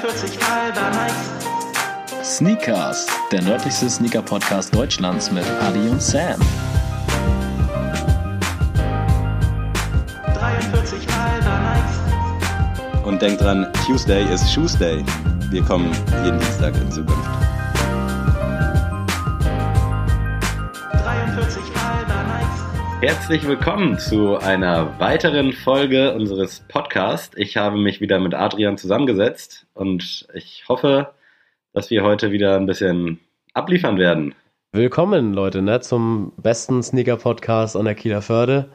43 halber nice. Sneakers, der nördlichste Sneaker-Podcast Deutschlands mit Adi und Sam. 43 halber nice. Und denkt dran, Tuesday ist Tuesday. Wir kommen jeden Dienstag in Zukunft. Herzlich willkommen zu einer weiteren Folge unseres Podcasts. Ich habe mich wieder mit Adrian zusammengesetzt und ich hoffe, dass wir heute wieder ein bisschen abliefern werden. Willkommen, Leute, ne, zum besten Sneaker-Podcast an der Kieler Förde.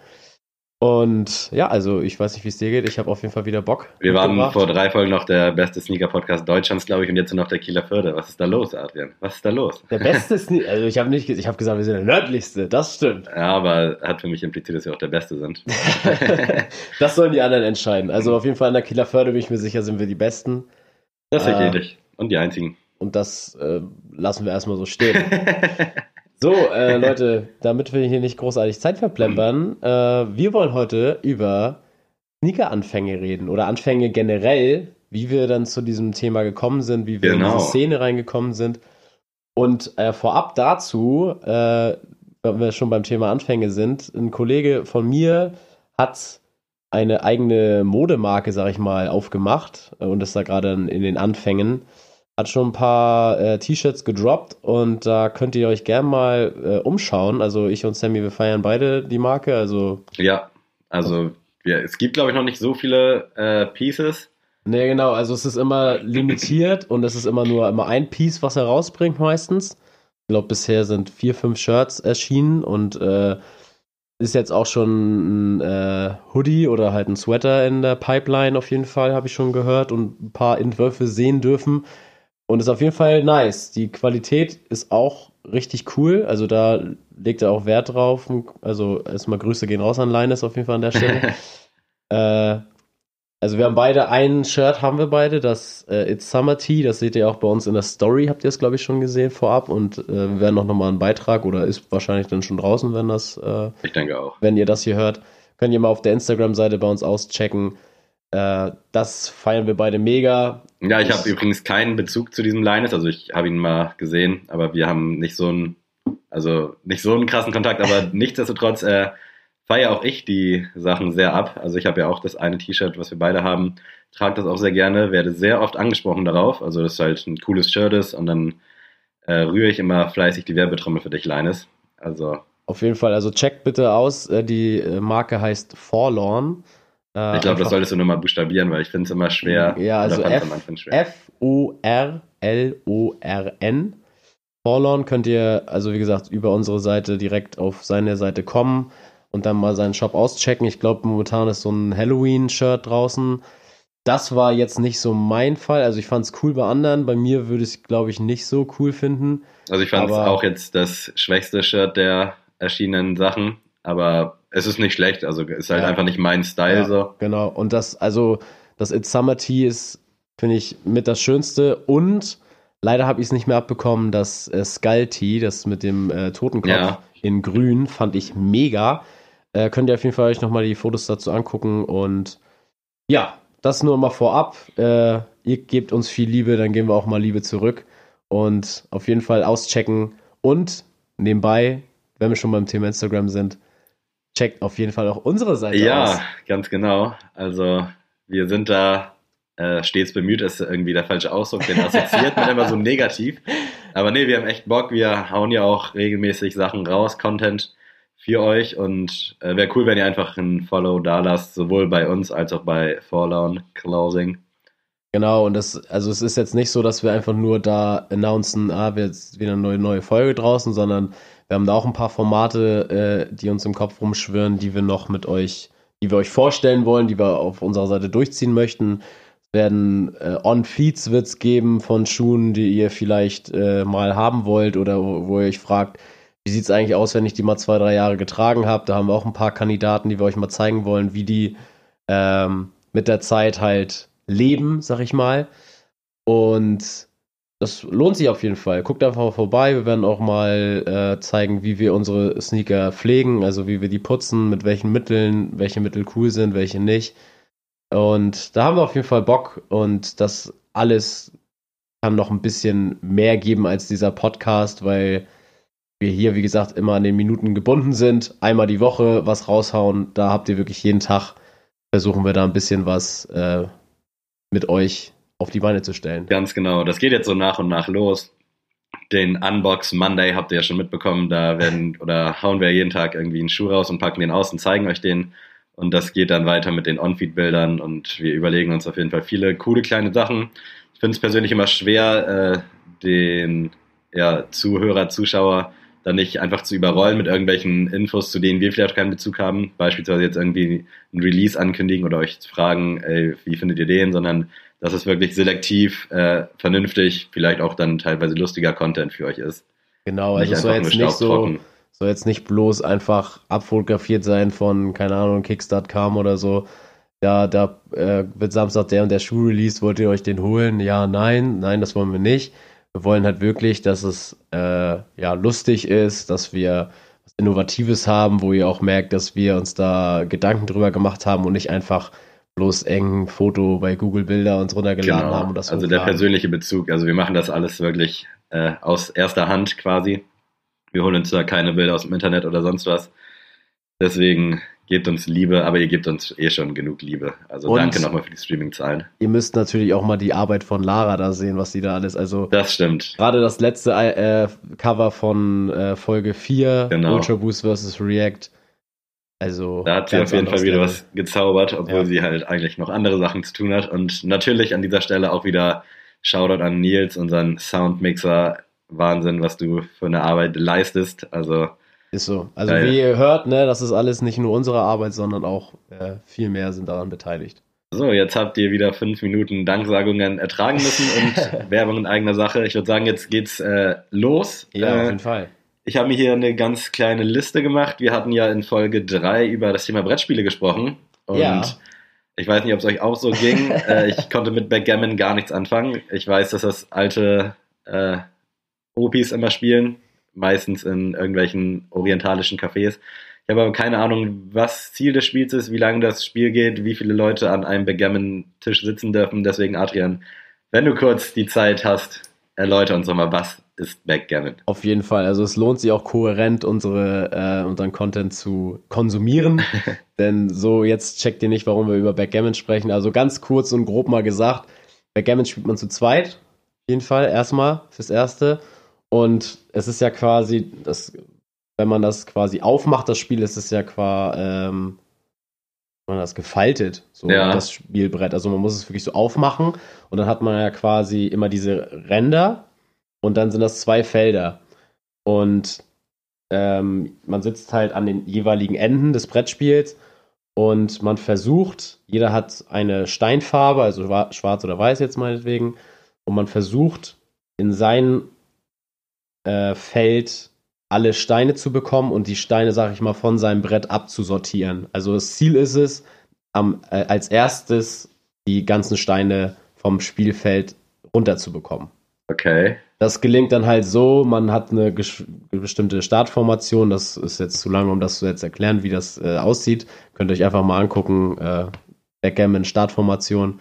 Und ja, also ich weiß nicht, wie es dir geht. Ich habe auf jeden Fall wieder Bock. Wir waren vor drei Folgen noch der beste Sneaker-Podcast Deutschlands, glaube ich, und jetzt noch der Kieler Förde. Was ist da los, Adrian? Was ist da los? Der beste Sneaker. Also ich habe nicht, ich habe gesagt, wir sind der nördlichste. Das stimmt. Ja, aber hat für mich impliziert, dass wir auch der Beste sind. das sollen die anderen entscheiden. Also auf jeden Fall an der Kieler Förde bin ich mir sicher, sind wir die Besten. Das Äh. sehe ich. Und die einzigen. Und das äh, lassen wir erstmal so stehen. So, äh, Leute, damit wir hier nicht großartig Zeit verplempern, äh, wir wollen heute über Sneaker-Anfänge reden oder Anfänge generell, wie wir dann zu diesem Thema gekommen sind, wie wir in Genau. diese Szene reingekommen sind. Und äh, vorab dazu, äh, wenn wir schon beim Thema Anfänge sind, ein Kollege von mir hat eine eigene Modemarke, sag ich mal, aufgemacht äh, und ist da gerade in in den Anfängen hat schon ein paar äh, T-Shirts gedroppt und da könnt ihr euch gern mal äh, umschauen. Also ich und Sammy, wir feiern beide die Marke. Also, Ja, also ja, es gibt, glaube ich, noch nicht so viele äh, Pieces. ne, genau, also es ist immer limitiert und es ist immer nur immer ein Piece, was er rausbringt meistens. Ich glaube, bisher sind vier, fünf Shirts erschienen und äh, ist jetzt auch schon ein äh, Hoodie oder halt ein Sweater in der Pipeline auf jeden Fall, habe ich schon gehört und ein paar Entwürfe sehen dürfen. Und ist auf jeden Fall nice. Die Qualität ist auch richtig cool. Also da legt er auch Wert drauf. Also erstmal Grüße gehen raus an Linus auf jeden Fall an der Stelle. äh, also wir haben beide ein Shirt, haben wir beide, das äh, It's Summer Tea, das seht ihr auch bei uns in der Story, habt ihr es glaube ich schon gesehen vorab und äh, wir werden auch nochmal einen Beitrag oder ist wahrscheinlich dann schon draußen, wenn das, äh, Ich denke auch. wenn ihr das hier hört, könnt ihr mal auf der Instagram-Seite bei uns auschecken. Äh, das feiern wir beide mega. Ja, ich Das- habe übrigens keinen Bezug zu diesem Linus, also ich habe ihn mal gesehen, aber wir haben nicht so einen, also nicht so einen krassen Kontakt, aber nichtsdestotrotz äh, feiere auch ich die Sachen sehr ab. Also ich habe ja auch das eine T-Shirt, was wir beide haben, trage das auch sehr gerne, werde sehr oft angesprochen darauf, also dass es halt ein cooles Shirt ist und dann äh, rühre ich immer fleißig die Werbetrommel für dich, Linus. Also Auf jeden Fall, also checkt bitte aus, äh, die äh, Marke heißt Forlorn. Äh, ich glaube, das solltest du nur mal buchstabieren, weil ich finde es immer schwer. Ja, also. F-O-R-L-O-R-N. Forlorn könnt ihr, also wie gesagt, über unsere Seite direkt auf seine Seite kommen und dann mal seinen Shop auschecken. Ich glaube, momentan ist so ein Halloween-Shirt draußen. Das war jetzt nicht so mein Fall. Also ich fand es cool bei anderen. Bei mir würde ich es, glaube ich, nicht so cool finden. Also ich fand es auch jetzt das schwächste Shirt der erschienenen Sachen, aber es ist nicht schlecht, also ist halt Ja. einfach nicht mein Style Ja, so. Genau. Und das, also, das It's Summer Tea ist, finde ich, mit das Schönste. Und leider habe ich es nicht mehr abbekommen, das äh, Skull Tea, das mit dem äh, Totenkopf Ja. in grün, fand ich mega. Äh, könnt ihr auf jeden Fall euch nochmal die Fotos dazu angucken. Und ja, das nur mal vorab. Äh, ihr gebt uns viel Liebe, dann geben wir auch mal Liebe zurück. Und auf jeden Fall auschecken. Und nebenbei, wenn wir schon beim Thema Instagram sind, checkt auf jeden Fall auch unsere Seite Ja, aus. ganz genau. Also wir sind da äh, stets bemüht, ist irgendwie der falsche Ausdruck, den assoziiert man immer so negativ. Aber nee, wir haben echt Bock, wir hauen ja auch regelmäßig Sachen raus, Content für euch und äh, wäre cool, wenn ihr einfach ein Follow da lasst, sowohl bei uns als auch bei Forlorn Closing. Genau, und das, also es ist jetzt nicht so, dass wir einfach nur da announcen, ah, wir jetzt wieder eine neue, neue Folge draußen, sondern wir haben da auch ein paar Formate, äh, die uns im Kopf rumschwirren, die wir noch mit euch, die wir euch vorstellen wollen, die wir auf unserer Seite durchziehen möchten. Es werden äh, On-Feeds wird's geben von Schuhen, die ihr vielleicht äh, mal haben wollt oder wo, wo ihr euch fragt, wie sieht's eigentlich aus, wenn ich die mal zwei, drei Jahre getragen habe? Da haben wir auch ein paar Kandidaten, die wir euch mal zeigen wollen, wie die ähm, mit der Zeit halt leben, sag ich mal. Und das lohnt sich auf jeden Fall. Guckt einfach mal vorbei. Wir werden auch mal äh, zeigen, wie wir unsere Sneaker pflegen, also wie wir die putzen, mit welchen Mitteln, welche Mittel cool sind, welche nicht. Und da haben wir auf jeden Fall Bock und das alles kann noch ein bisschen mehr geben als dieser Podcast, weil wir hier, wie gesagt, immer an den Minuten gebunden sind. Einmal die Woche was raushauen. Da habt ihr wirklich jeden Tag, versuchen wir da ein bisschen was äh, mit euch auf die Beine zu stellen. Ganz genau. Das geht jetzt so nach und nach los. Den Unbox Monday habt ihr ja schon mitbekommen. Da werden oder hauen wir jeden Tag irgendwie einen Schuh raus und packen den aus und zeigen euch den. Und das geht dann weiter mit den On-Feed-Bildern und wir überlegen uns auf jeden Fall viele coole kleine Sachen. Ich finde es persönlich immer schwer, äh, den ja, Zuhörer, Zuschauer dann nicht einfach zu überrollen mit irgendwelchen Infos, zu denen wir vielleicht keinen Bezug haben. Beispielsweise jetzt irgendwie ein Release ankündigen oder euch fragen, ey, wie findet ihr den, sondern dass es wirklich selektiv, äh, vernünftig, vielleicht auch dann teilweise lustiger Content für euch ist. Genau, also es soll jetzt nicht so, soll jetzt nicht bloß einfach abfotografiert sein von, keine Ahnung, Kickstart.com oder so. Ja, da äh, wird Samstag der und der Schuh released, wollt ihr euch den holen? Ja, nein, nein, das wollen wir nicht. Wir wollen halt wirklich, dass es äh, ja lustig ist, dass wir was Innovatives haben, wo ihr auch merkt, dass wir uns da Gedanken drüber gemacht haben und nicht einfach bloß eng Foto bei Google Bilder uns runtergeladen Genau. haben. Und das also der hochladen. persönliche Bezug. Also wir machen das alles wirklich äh, aus erster Hand quasi. Wir holen uns da keine Bilder aus dem Internet oder sonst was. Deswegen gebt uns Liebe, aber ihr gebt uns eh schon genug Liebe. Also Und- danke nochmal für die Streaming-Zahlen. Ihr müsst natürlich auch mal die Arbeit von Lara da sehen, was sie da alles, also Das stimmt. gerade das letzte äh, Cover von äh, Folge 4, Genau. Ultra Boost vs. React. Also Da hat sie auf jeden Fall wieder was gezaubert, obwohl Ja. sie halt eigentlich noch andere Sachen zu tun hat. Und natürlich an dieser Stelle auch wieder Shoutout an Nils, unseren Soundmixer. Wahnsinn, was du für eine Arbeit leistest. Also Ist so. Also Geil. wie ihr hört, ne, das ist alles nicht nur unsere Arbeit, sondern auch äh, viel mehr sind daran beteiligt. So, jetzt habt ihr wieder fünf Minuten Danksagungen ertragen müssen und Werbung in eigener Sache. Ich würde sagen, jetzt geht's äh, los. Ja, auf äh, jeden Fall. Ich habe mir hier eine ganz kleine Liste gemacht. Wir hatten ja in Folge drei über das Thema Brettspiele gesprochen. Und Ja. ich weiß nicht, ob es euch auch so ging. äh, ich konnte mit Backgammon gar nichts anfangen. Ich weiß, dass das alte äh, Opis immer spielen, meistens in irgendwelchen orientalischen Cafés. Ich habe aber keine Ahnung, was Ziel des Spiels ist, wie lange das Spiel geht, wie viele Leute an einem Backgammon-Tisch sitzen dürfen. Deswegen, Adrian, wenn du kurz die Zeit hast, erläuter uns doch mal, was ist Backgammon? Auf jeden Fall. Also es lohnt sich auch kohärent, unsere, äh, unseren Content zu konsumieren. Denn so jetzt checkt ihr nicht, warum wir über Backgammon sprechen. Also ganz kurz und grob mal gesagt, Backgammon spielt man zu zweit. Auf jeden Fall erstmal fürs Erste. Und es ist ja quasi, das, wenn man das quasi aufmacht, das Spiel, ist es ja quasi, ähm, man das gefaltet, so Ja. das Spielbrett. Also man muss es wirklich so aufmachen und dann hat man ja quasi immer diese Ränder und dann sind das zwei Felder. Und ähm, man sitzt halt an den jeweiligen Enden des Brettspiels und man versucht, jeder hat eine Steinfarbe, also wa- schwarz oder weiß jetzt meinetwegen, und man versucht in sein äh, Feld alle Steine zu bekommen und die Steine, sag ich mal, von seinem Brett abzusortieren. Also das Ziel ist es, am, äh, als erstes die ganzen Steine vom Spielfeld runterzubekommen. Okay. Das gelingt dann halt so, man hat eine bestimmte Startformation, das ist jetzt zu lange, um das zu jetzt erklären, wie das äh, aussieht. Könnt ihr euch einfach mal angucken, äh, Backgammon Startformation.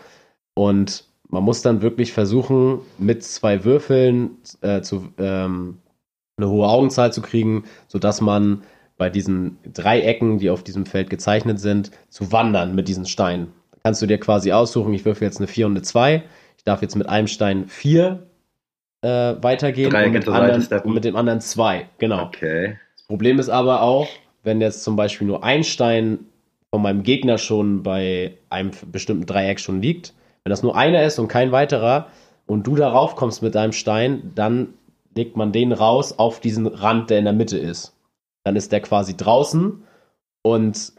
Und man muss dann wirklich versuchen, mit zwei Würfeln äh, zu, ähm, eine hohe Augenzahl zu kriegen, sodass man bei diesen Dreiecken, die auf diesem Feld gezeichnet sind, zu wandern mit diesen Steinen. Kannst du dir quasi aussuchen, ich würfel jetzt eine 4 und eine 2. Ich darf jetzt mit einem Stein 4 äh, weitergehen und mit, anderen, und mit dem anderen 2. Genau. Okay. Das Problem ist aber auch, wenn jetzt zum Beispiel nur ein Stein von meinem Gegner schon bei einem bestimmten Dreieck schon liegt, wenn das nur einer ist und kein weiterer und du darauf kommst mit deinem Stein, dann legt man den raus auf diesen Rand, der in der Mitte ist. Dann ist der quasi draußen und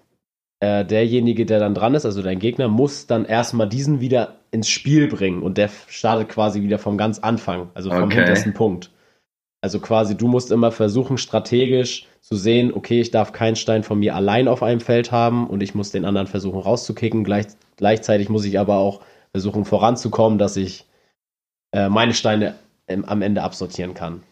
äh, derjenige, der dann dran ist, also dein Gegner, muss dann erstmal diesen wieder ins Spiel bringen und der startet quasi wieder vom ganz Anfang, also vom Okay. hintersten Punkt. Also quasi, du musst immer versuchen, strategisch zu sehen, okay, ich darf keinen Stein von mir allein auf einem Feld haben und ich muss den anderen versuchen rauszukicken. Gleich, gleichzeitig muss ich aber auch versuchen voranzukommen, dass ich äh, meine Steine ähm, am Ende absortieren kann.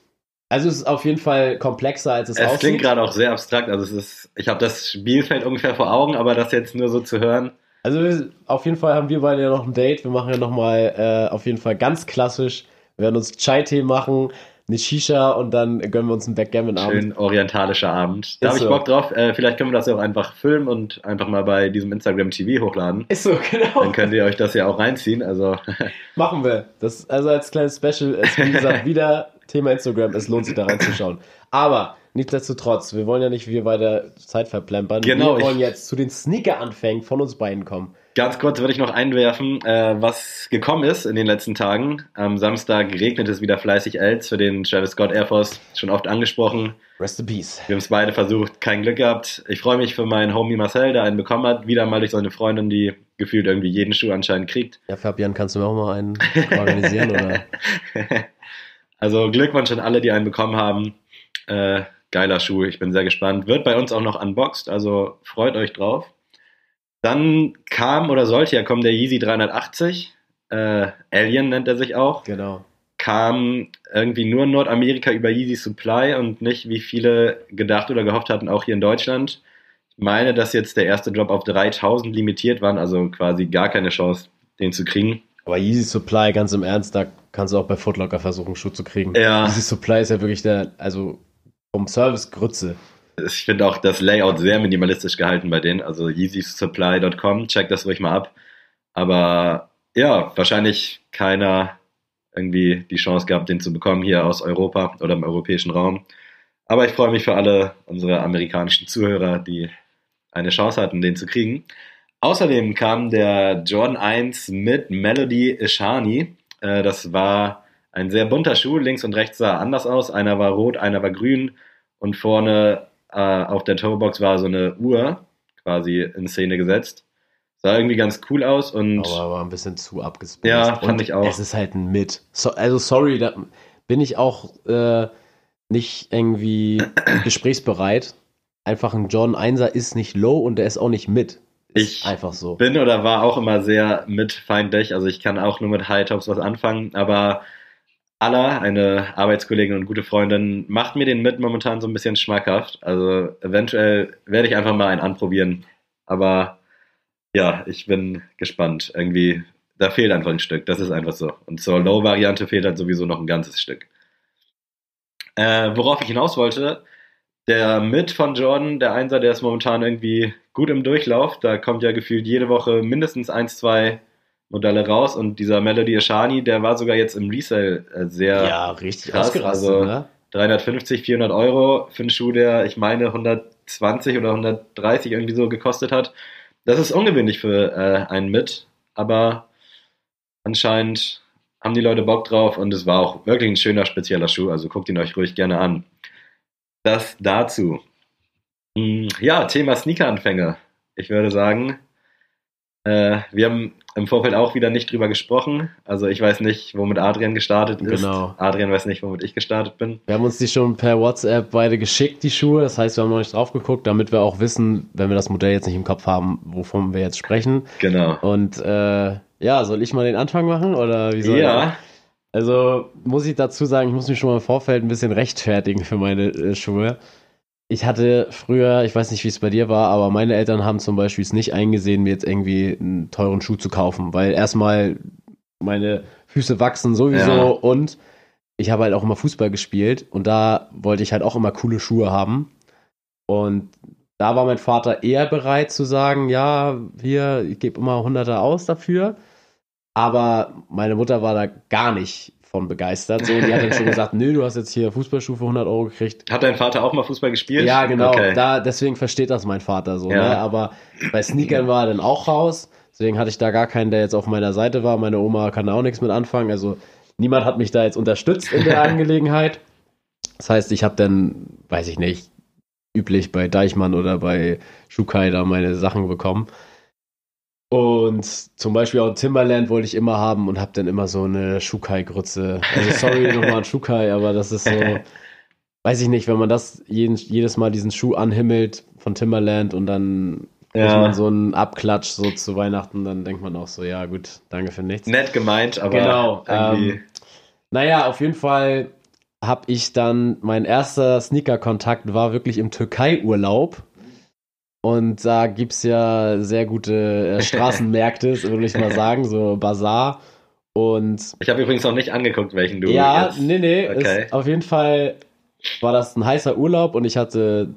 Also es ist auf jeden Fall komplexer, als es, Es aussieht. klingt gerade auch sehr abstrakt. Also es ist, ich habe das Spielfeld ungefähr vor Augen, aber das jetzt nur so zu hören, Also wir- auf jeden Fall haben wir beide ja noch ein Date. Wir machen ja nochmal äh, auf jeden Fall ganz klassisch. Wir werden uns Chai-Tee machen, eine Shisha und dann gönnen wir uns einen Backgammon-Abend. Schön orientalischer Abend. Da habe ich so. Bock drauf. Äh, vielleicht können wir das ja auch einfach filmen und einfach mal bei diesem Instagram TV hochladen. Ist so, genau. Dann könnt ihr euch das ja auch reinziehen. Also Machen wir. Das also als kleines Special ist, wie gesagt, wieder Thema Instagram. Es lohnt sich da reinzuschauen. Aber nichtsdestotrotz, wir wollen ja nicht wir weiter Zeit verplempern. Genau, Wir wollen jetzt zu den Sneaker-Anfängen von uns beiden kommen. Ganz kurz würde ich noch einwerfen, äh, was gekommen ist in den letzten Tagen. Am Samstag regnet es wieder fleißig Els für den Travis Scott Air Force, schon oft angesprochen. Rest in Peace. Wir haben es beide versucht, kein Glück gehabt. Ich freue mich für meinen Homie Marcel, der einen bekommen hat. Wieder mal durch seine Freundin, die gefühlt irgendwie jeden Schuh anscheinend kriegt. Ja, Fabian, kannst du mir auch mal einen organisieren? oder? also Glückwunsch an alle, die einen bekommen haben. Äh, geiler Schuh, ich bin sehr gespannt. Wird bei uns auch noch unboxed, also freut euch drauf. Dann kam oder sollte ja kommen der Yeezy 380. Äh, Alien nennt er sich auch. Genau. Kam irgendwie nur in Nordamerika über Yeezy Supply und nicht, wie viele gedacht oder gehofft hatten, auch hier in Deutschland. Ich meine, dass jetzt der erste Drop auf 3000 limitiert waren, also quasi gar keine Chance, den zu kriegen. Aber Yeezy Supply, ganz im Ernst, da kannst du auch bei Footlocker versuchen, einen Schuh zu kriegen. Ja. Yeezy Supply ist ja wirklich der, also vom Service Grütze. Ich finde auch das Layout sehr minimalistisch gehalten bei denen. Also yeezysupply.com, checkt das ruhig mal ab. Aber ja, wahrscheinlich keiner irgendwie die Chance gehabt, den zu bekommen hier aus Europa oder im europäischen Raum. Aber ich freue mich für alle unsere amerikanischen Zuhörer, die eine Chance hatten, den zu kriegen. Außerdem kam der Jordan 1 mit Melody Ishani. Äh, das war ein sehr bunter Schuh. Links und rechts sah anders aus. Einer war rot, einer war grün. Und vorne äh, auf der Toebox war so eine Uhr quasi in Szene gesetzt. Sah irgendwie ganz cool aus und Aber war ein bisschen zu abgespaced. Ja, fand Und ich auch. Es ist halt ein Mit. So, also sorry, da bin ich auch äh, nicht irgendwie gesprächsbereit. Einfach ein John 1er ist nicht low und der ist auch nicht mit. Ich einfach so. bin oder war auch immer sehr mitfeindlich. Also ich kann auch nur mit High Tops was anfangen, aber Alla, eine Arbeitskollegin und gute Freundin, macht mir den mit momentan so ein bisschen schmackhaft. Also eventuell werde ich einfach mal einen anprobieren. Aber ja, ich bin gespannt. Irgendwie, da fehlt einfach ein Stück. Das ist einfach so. Und zur Low-Variante fehlt halt sowieso noch ein ganzes Stück. Äh, worauf ich hinaus wollte, der Mit von Jordan, der Einser, der ist momentan irgendwie gut im Durchlauf. Da kommt ja gefühlt jede Woche mindestens eins, zwei Modelle raus. Und dieser Melody Ashani, der war sogar jetzt im Resale äh, sehr ja, richtig krass, also- ne? 350, 400 Euro für einen Schuh, der, ich meine, 120 oder 130 irgendwie so gekostet hat. Das ist ungewöhnlich für äh, einen Mit, aber anscheinend haben die Leute Bock drauf und es war auch wirklich ein schöner, spezieller Schuh, also guckt ihn euch ruhig gerne an. Das dazu. Hm, Ja, Thema Sneaker-Anfänge. Ich würde sagen, äh, wir haben im Vorfeld auch wieder nicht drüber gesprochen. Also ich weiß nicht, womit Adrian gestartet ist. Genau. Adrian weiß nicht, womit ich gestartet bin. Wir haben uns die schon per WhatsApp beide geschickt, die Schuhe. Das heißt, wir haben noch nicht drauf geguckt, damit wir auch wissen, wenn wir das Modell jetzt nicht im Kopf haben, wovon wir jetzt sprechen. Genau. Und äh, ja, soll ich mal den Anfang machen oder wie soll Ja, Also muss ich dazu sagen, ich muss mich schon mal im Vorfeld ein bisschen rechtfertigen für meine äh, Schuhe. Ich hatte früher, ich weiß nicht, wie es bei dir war, aber meine Eltern haben zum Beispiel es nicht eingesehen, mir jetzt irgendwie einen teuren Schuh zu kaufen, weil erstmal meine Füße wachsen sowieso Ja. und ich habe halt auch immer Fußball gespielt und da wollte ich halt auch immer coole Schuhe haben. Und da war mein Vater eher bereit zu sagen, ja, hier, ich gebe immer Hunderter aus dafür. Aber meine Mutter war da gar nicht von begeistert. So, die hat dann schon gesagt, nö, du hast jetzt hier Fußballschuhe für 100 Euro gekriegt. hat dein Vater auch mal Fußball gespielt? Ja, genau. Okay. Da, deswegen versteht das mein Vater so. Ja. Ne? Aber bei Sneakern war er dann auch raus. Deswegen hatte ich da gar keinen, der jetzt auf meiner Seite war. Meine Oma kann da auch nichts mit anfangen. Also niemand hat mich da jetzt unterstützt in der Angelegenheit. Das heißt, ich habe dann, weiß ich nicht, üblich bei Deichmann oder bei Shukai da meine Sachen bekommen. Und zum Beispiel auch Timberland wollte ich immer haben und habe dann immer so eine Shukai-Grütze. Also sorry nochmal an Shukai, aber das ist so, weiß ich nicht, wenn man das jeden, jedes Mal diesen Schuh anhimmelt von Timberland und dann kriegt Ja. man so einen Abklatsch so zu Weihnachten, dann denkt man auch so, ja gut, danke für nichts. Nett gemeint, aber Genau, irgendwie. ähm, Naja, auf jeden Fall habe ich dann, mein erster Sneaker-Kontakt war wirklich im Türkei-Urlaub. Und da gibt's ja sehr gute äh, Straßenmärkte, würde ich mal sagen, so Bazar. Und Ich habe übrigens noch nicht angeguckt, welchen du ja, jetzt... nee, nee, Okay. ist, auf jeden Fall war das ein heißer Urlaub und ich hatte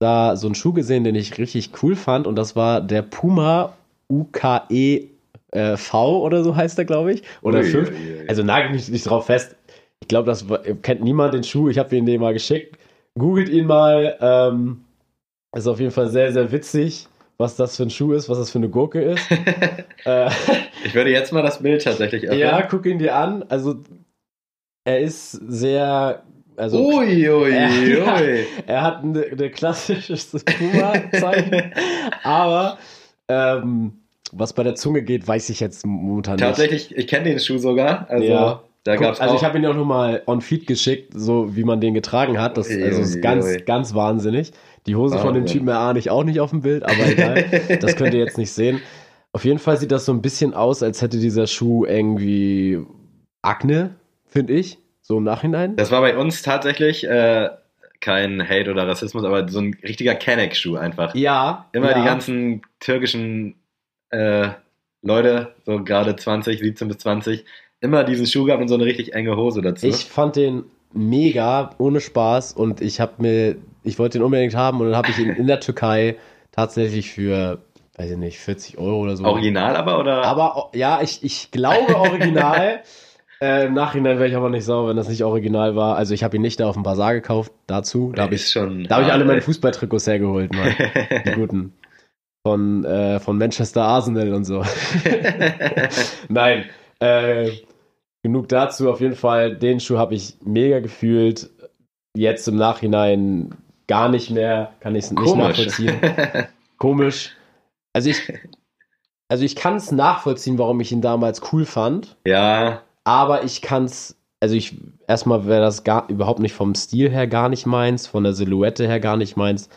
da so einen Schuh gesehen, den ich richtig cool fand und das war der Puma UKE äh, V oder so heißt der, glaube ich. Oder Ui, 5. ui, ui. Also nagel mich nicht drauf fest. Ich glaube, das kennt niemand den Schuh. Ich habe ihn dem mal geschickt. Googelt ihn mal. Ähm, ist auf jeden Fall sehr, sehr witzig, was das für ein Schuh ist, was das für eine Gurke ist. äh, Ich würde jetzt mal das Bild tatsächlich öffnen. ja, guck ihn dir an. Also, er ist sehr. Also, ui, ui, Ja. ui. er hat ein eine klassisches Puma-Zeichen, aber ähm, was bei der Zunge geht, weiß ich jetzt momentan nicht. Tatsächlich, ich kenne den Schuh sogar. Also Ja. Da Guck, gab's also ich habe ihn ja auch nochmal on Feed geschickt, so wie man den getragen hat. Das also ist ganz, ganz wahnsinnig. Die Hose von dem Wahnsinn. Typen ahne ich auch nicht auf dem Bild, aber egal. das könnt ihr jetzt nicht sehen. Auf jeden Fall sieht das so ein bisschen aus, als hätte dieser Schuh irgendwie Akne, finde ich, so im Nachhinein. Das war bei uns tatsächlich äh, kein Hate oder Rassismus, aber so ein richtiger Kenneck-Schuh einfach. ja, Immer ja. die ganzen türkischen äh, Leute, so gerade 20, 17 bis 20, immer diesen Schuh gehabt und so eine richtig enge Hose dazu. Ich fand den mega, ohne Spaß und ich habe mir, ich wollte den unbedingt haben und dann habe ich ihn in der Türkei tatsächlich für, weiß ich nicht, 40 Euro oder so. Original aber oder? Aber ja, ich, ich glaube original. äh, Im Nachhinein wäre ich aber nicht sauer, wenn das nicht original war. Also ich habe ihn nicht da auf dem Bazar gekauft, dazu. Da habe ich, ist schon. da hab ich alle meine Fußballtrikots hergeholt, Mann. Die guten. Von, äh, von Manchester Arsenal und so. Nein. Äh, genug dazu. Auf jeden Fall, den Schuh habe ich mega gefühlt. Jetzt im Nachhinein gar nicht mehr. Kann ich es nicht Komisch. nachvollziehen. Komisch. Also ich, also ich kann es nachvollziehen, warum ich ihn damals cool fand. ja, Aber ich kann es, also ich, erstmal wäre das gar überhaupt nicht vom Stil her gar nicht meins, von der Silhouette her gar nicht meins.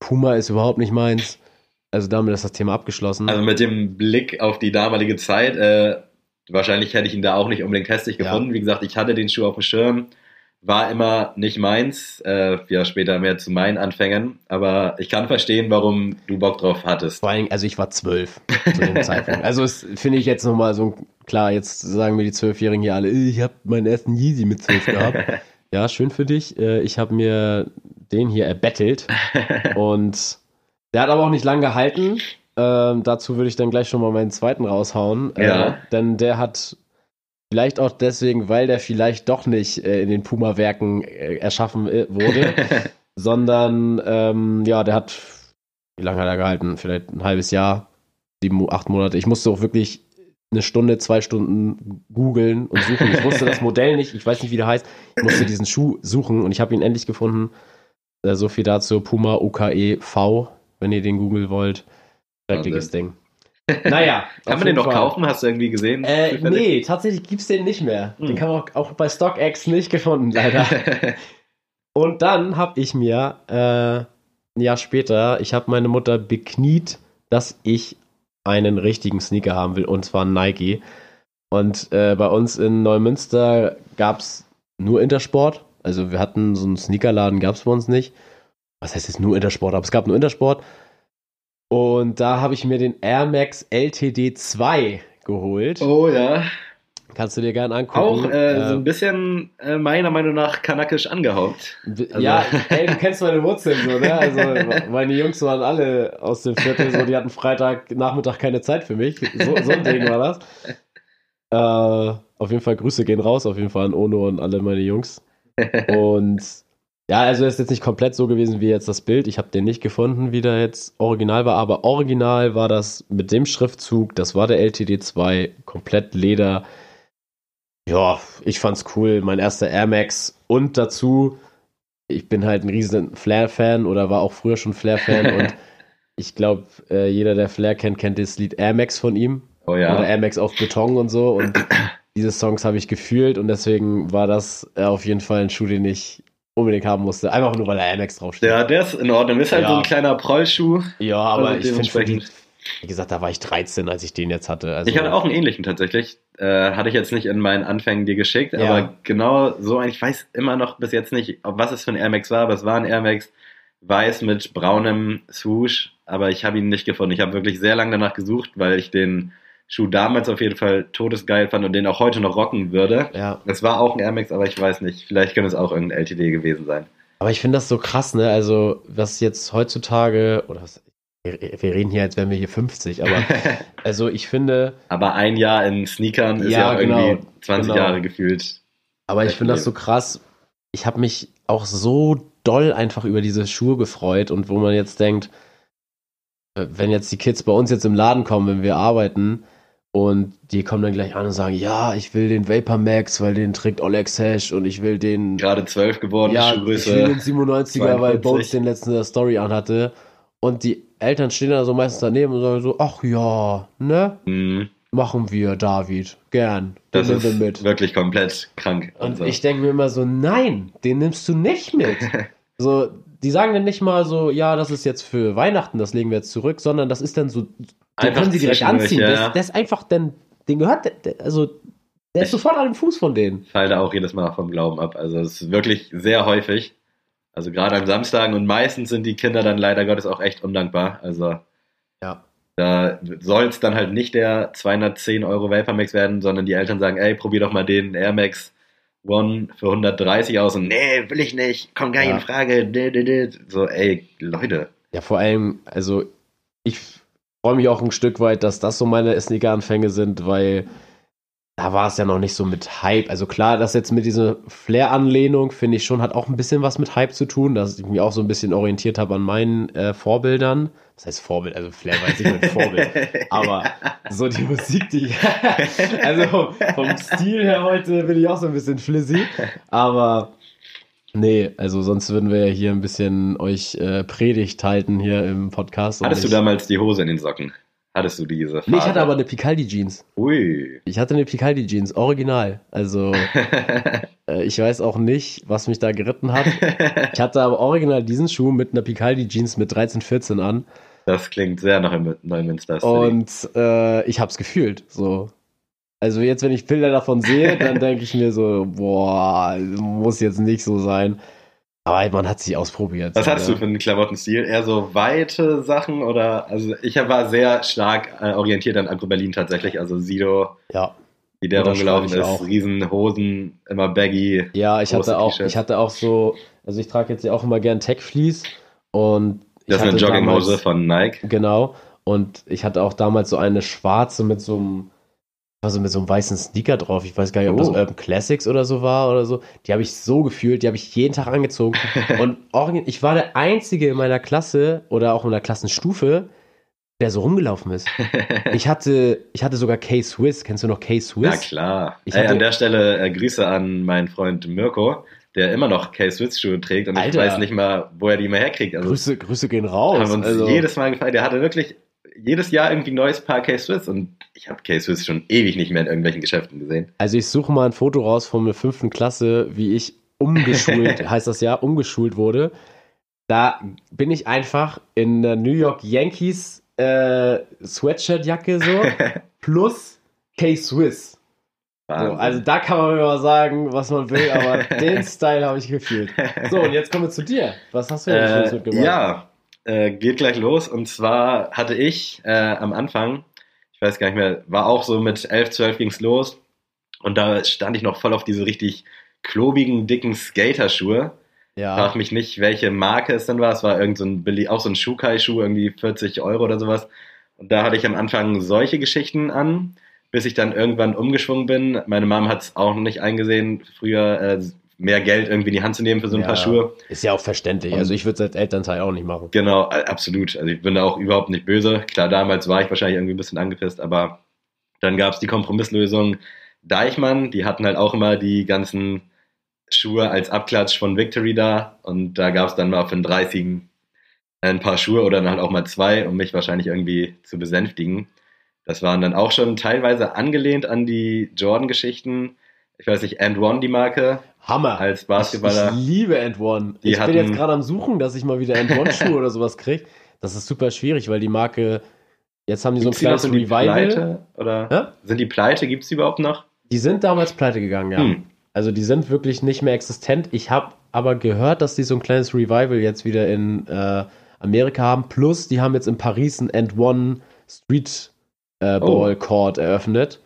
Puma ist überhaupt nicht meins. Also damit ist das Thema abgeschlossen. also mit dem Blick auf die damalige Zeit, äh, wahrscheinlich hätte ich ihn da auch nicht unbedingt hässlich Ja. gefunden. Wie gesagt, ich hatte den Schuh auf dem Schirm, war immer nicht meins, äh, ja später mehr zu meinen Anfängen, aber ich kann verstehen, warum du Bock drauf hattest. Vor allem, also ich war zwölf zu dem Zeitpunkt. Also es finde ich jetzt nochmal so, klar, jetzt sagen mir die Zwölfjährigen hier alle, "Äh, ich habe meinen ersten Yeezy mit zwölf gehabt. Ja, schön für dich. Äh, Ich habe mir den hier erbettelt und der hat aber auch nicht lang gehalten. Ähm, dazu würde ich dann gleich schon mal meinen zweiten raushauen. Äh, Ja. denn der hat vielleicht auch deswegen, weil der vielleicht doch nicht äh, in den Puma-Werken äh, erschaffen äh, wurde, sondern ähm, ja, der hat, wie lange hat er gehalten? Vielleicht ein halbes Jahr, sieben, acht Monate. Ich musste auch wirklich eine Stunde, zwei Stunden googeln und suchen. Ich wusste das Modell nicht, ich weiß nicht, wie der heißt. Ich musste diesen Schuh suchen und ich habe ihn endlich gefunden. Äh, so viel dazu. Puma UKE V, wenn ihr den googeln wollt. Schreckliches Ding. Naja. Kann man den noch Fall. kaufen? Hast du irgendwie gesehen? Äh, nee, tatsächlich gibt's den nicht mehr. Den Hm. kann man auch, auch bei StockX nicht gefunden, leider. Und dann habe ich mir äh, ein Jahr später, ich habe meine Mutter bekniet, dass ich einen richtigen Sneaker haben will, und zwar Nike. Und äh, bei uns in Neumünster gab's nur Intersport. Also wir hatten so einen Sneakerladen, gab's bei uns nicht. Was heißt jetzt nur Intersport? Aber es gab nur Intersport. Und da habe ich mir den Air Max LTD 2 geholt. oh ja. Kannst du dir gerne angucken. Auch äh, so Ähm, ein bisschen äh, meiner Meinung nach kanakisch angehaupt. Also- Ja, ey, du kennst meine Wurzeln so, ne? Also meine Jungs waren alle aus dem Viertel, so die hatten Freitag Nachmittag keine Zeit für mich. So, so ein Ding war das. Äh, auf jeden Fall Grüße gehen raus, auf jeden Fall an Ono und alle meine Jungs. Und ja, also ist jetzt nicht komplett so gewesen wie jetzt das Bild. Ich habe den nicht gefunden, wie der jetzt original war, aber original war das mit dem Schriftzug, das war der LTD2, komplett Leder. Ja, ich fand's cool. Mein erster Air Max und dazu, ich bin halt ein riesen Flair-Fan oder war auch früher schon Flair-Fan und ich glaube, äh, jeder, der Flair kennt, kennt das Lied Air Max von ihm Oh oder ja. Air Max auf Beton und so und diese Songs habe ich gefühlt und deswegen war das äh, auf jeden Fall ein Schuh, den ich unbedingt haben musste. Einfach nur, weil Air Max draufsteht. Ja, der ist in Ordnung. Ist halt Ja. so ein kleiner Prollschuh. Ja, aber Also ich finde wie gesagt, da war ich 13, als ich den jetzt hatte. Also, Ich hatte auch einen ähnlichen tatsächlich. Äh, hatte ich jetzt nicht in meinen Anfängen dir geschickt, Ja. aber genau so ein, ich weiß immer noch bis jetzt nicht, ob was es für ein Air Max war, aber es war ein Air Max weiß mit braunem Swoosh. aber ich habe ihn nicht gefunden. Ich habe wirklich sehr lange danach gesucht, weil ich den Schuh damals auf jeden Fall todesgeil fand und den auch heute noch rocken würde. Ja. Es war auch ein Air Max, aber ich weiß nicht. Vielleicht könnte es auch irgendein LTD gewesen sein. Aber ich finde das so krass, ne? Also, was jetzt heutzutage, oder was, wir, reden hier, als wären wir hier 50, aber also ich finde, aber ein Jahr in Sneakern ist Ja, ja, genau, irgendwie 20 genau. Jahre gefühlt. aber ich finde das so krass. Ich habe mich auch so doll einfach über diese Schuhe gefreut und wo man jetzt denkt, äh, wenn jetzt die Kids bei uns jetzt im Laden kommen, wenn wir arbeiten und die kommen dann gleich an und sagen, ja, ich will den Vapor Max, weil den trägt Oleg Sesh und ich will den Gerade 12 geworden, ja, ich Schuhgröße. will den 97er, weil 42. Bones den letzten der Story anhatte. Und die Eltern stehen da so meistens daneben und sagen so, ach ja, ne? Mhm. Machen wir, David. Gern. Das Den nehmen ist wir mit. wirklich komplett krank. Und Also, ich denke mir immer so, nein, den nimmst du nicht mit. so, die sagen dann nicht mal so, ja, das ist jetzt für Weihnachten, das legen wir jetzt zurück, sondern das ist dann so, den können sie direkt anziehen. ja. Das, das ist einfach, dann, den gehört, der- der- also, der ist Ich- sofort an dem Fuß von denen. falle da auch jedes Mal vom Glauben ab. Also es ist wirklich sehr häufig. Also gerade an Samstagen und meistens sind die Kinder dann leider Gottes auch echt undankbar. Also Ja. da soll es dann halt nicht der 210 Euro Vapor Max werden, sondern die Eltern sagen, ey, probier doch mal den Air Max One für 130 aus und nee, will ich nicht, kommt gar nicht Ja. in Frage. So, ey, Leute. Ja, vor allem, also ich freue mich auch ein Stück weit, dass das so meine Sneaker-Anfänge sind, weil da war es ja noch nicht so mit Hype. Also klar, das jetzt mit dieser Flair-Anlehnung, finde ich schon, hat auch ein bisschen was mit Hype zu tun, dass ich mich auch so ein bisschen orientiert habe an meinen äh, Vorbildern. Das heißt Vorbild, also Flair war jetzt nicht mein Vorbild. Aber so die Musik, die. also vom Stil her heute bin ich auch so ein bisschen flizzy. Aber nee, also sonst würden wir ja hier ein bisschen euch äh, Predigt halten hier im Podcast. Hattest du damals die Hose in den Socken? Hattest du diese Phase? Nee, ich hatte aber eine Picaldi-Jeans. Ui. Ich hatte eine Picaldi-Jeans, original. Also äh, ich weiß auch nicht, was mich da geritten hat. Ich hatte aber original diesen Schuh mit einer Picaldi-Jeans mit 13, 14 an. das klingt sehr nach einem Neumünster. City. Und äh, ich hab's gefühlt. So. Also jetzt, wenn ich Bilder davon sehe, dann denke ich mir so, boah, muss jetzt nicht so sein. Aber man hat sich ausprobiert. Was hattest ne? du für einen Klamottenstil? Eher so weite Sachen oder? Also ich war sehr stark äh, orientiert an Agro Berlin tatsächlich. Also Sido, Ja, wie der rumgelaufen ist, auch. Riesenhosen, immer baggy. ja, ich hatte auch, ich hatte auch so, also ich trage jetzt ja auch immer gern Tech Fleece und ich Das ist eine Jogginghose damals- von Nike. Genau. Und ich hatte auch damals so eine schwarze mit so einem, also mit so einem weißen Sneaker drauf. Ich weiß gar nicht, ob das Oh. Urban Classics oder so war oder so. Die habe ich so gefühlt, die habe ich jeden Tag angezogen. Und ich war der Einzige in meiner Klasse oder auch in der Klassenstufe, der so rumgelaufen ist. Ich hatte, ich hatte sogar K-Swiss. Kennst du noch K-Swiss? Na klar. Ich Ey, hatte- an der Stelle äh, Grüße an meinen Freund Mirko, der immer noch K-Swiss-Schuhe trägt und ich Alter. weiß nicht mal, wo er die mal herkriegt. Also Grüße, Grüße gehen raus. haben uns also, jedes Mal gefallen. Der hatte wirklich jedes Jahr irgendwie ein neues Paar K-Swiss und ich habe K-Swiss schon ewig nicht mehr in irgendwelchen Geschäften gesehen. Also ich suche mal ein Foto raus von der fünften Klasse, wie ich umgeschult, heißt das ja, umgeschult wurde. Da bin ich einfach in der New York Yankees äh, Sweatshirt-Jacke so, plus K-Swiss. So, also da kann man mir mal sagen, was man will, aber den Style habe ich gefühlt. So, und jetzt kommen wir zu dir. Was hast du denn Äh, mitgebracht? ja, äh, geht gleich los. Und zwar hatte ich äh, am Anfang, ich weiß gar nicht mehr, war auch so mit 11, 12 ging's los. Und da stand ich noch voll auf diese richtig klobigen, dicken Skaterschuhe. ja. Frag mich nicht, welche Marke es dann war. Es war irgend so ein auch so ein Shukai-Schuh, irgendwie 40 Euro oder sowas. Und da hatte ich am Anfang solche Geschichten an, bis ich dann irgendwann umgeschwungen bin. Meine Mom hat es auch noch nicht eingesehen, früher äh, mehr Geld irgendwie in die Hand zu nehmen für so ein Ja. paar Schuhe. Ist ja auch verständlich. Und- Also ich würde es als Elternteil auch nicht machen. Genau, äh, absolut. Also ich bin da auch überhaupt nicht böse. Klar, damals war ich wahrscheinlich irgendwie ein bisschen angepisst, aber dann gab es die Kompromisslösung Deichmann. Die hatten halt auch immer die ganzen Schuhe als Abklatsch von Victory da. Und da gab es dann mal für einen 30 ein paar Schuhe oder dann halt auch mal zwei, um mich wahrscheinlich irgendwie zu besänftigen. Das waren dann auch schon teilweise angelehnt an die Jordan-Geschichten. Ich weiß nicht, And One, die Marke, Hammer. als Basketballer. Ich, ich liebe End One. Die ich bin hatten- jetzt gerade am Suchen, dass ich mal wieder End One Schuhe oder sowas kriege. Das ist super schwierig, weil die Marke, jetzt haben die so ein Gibt's die noch, kleines sind die Revival. Pleite? Oder Hä? sind die pleite? Gibt es die überhaupt noch? Die sind damals pleite gegangen, ja. Hm. Also die sind wirklich nicht mehr existent. Ich habe aber gehört, dass die so ein kleines Revival jetzt wieder in äh, Amerika haben. Plus, die haben jetzt in Paris ein End One Street äh, Ball Court eröffnet.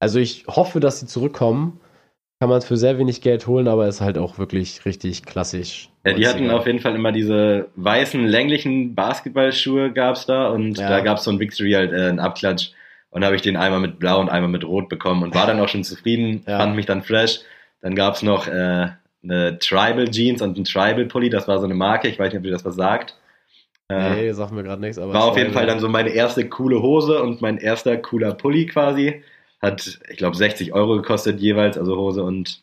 Also ich hoffe, dass sie zurückkommen. Kann man für sehr wenig Geld holen, aber ist halt auch wirklich richtig klassisch. Ja, die hatten 90er. auf jeden Fall immer diese weißen, länglichen Basketballschuhe gab's da und Ja. da gab's so ein Victory halt, äh, einen Abklatsch und habe ich den einmal mit blau und einmal mit rot bekommen und war dann auch schon zufrieden, Ja. fand mich dann fresh. Dann gab's noch äh, eine Tribal Jeans und ein Tribal Pulli, das war so eine Marke, ich weiß nicht, ob ihr das was sagt. Äh, Nee, sagt mir gerade nichts, aber. war auf jeden Fall dann so meine erste coole Hose und mein erster cooler Pulli quasi. Hat, ich glaube, 60 Euro gekostet jeweils, also Hose und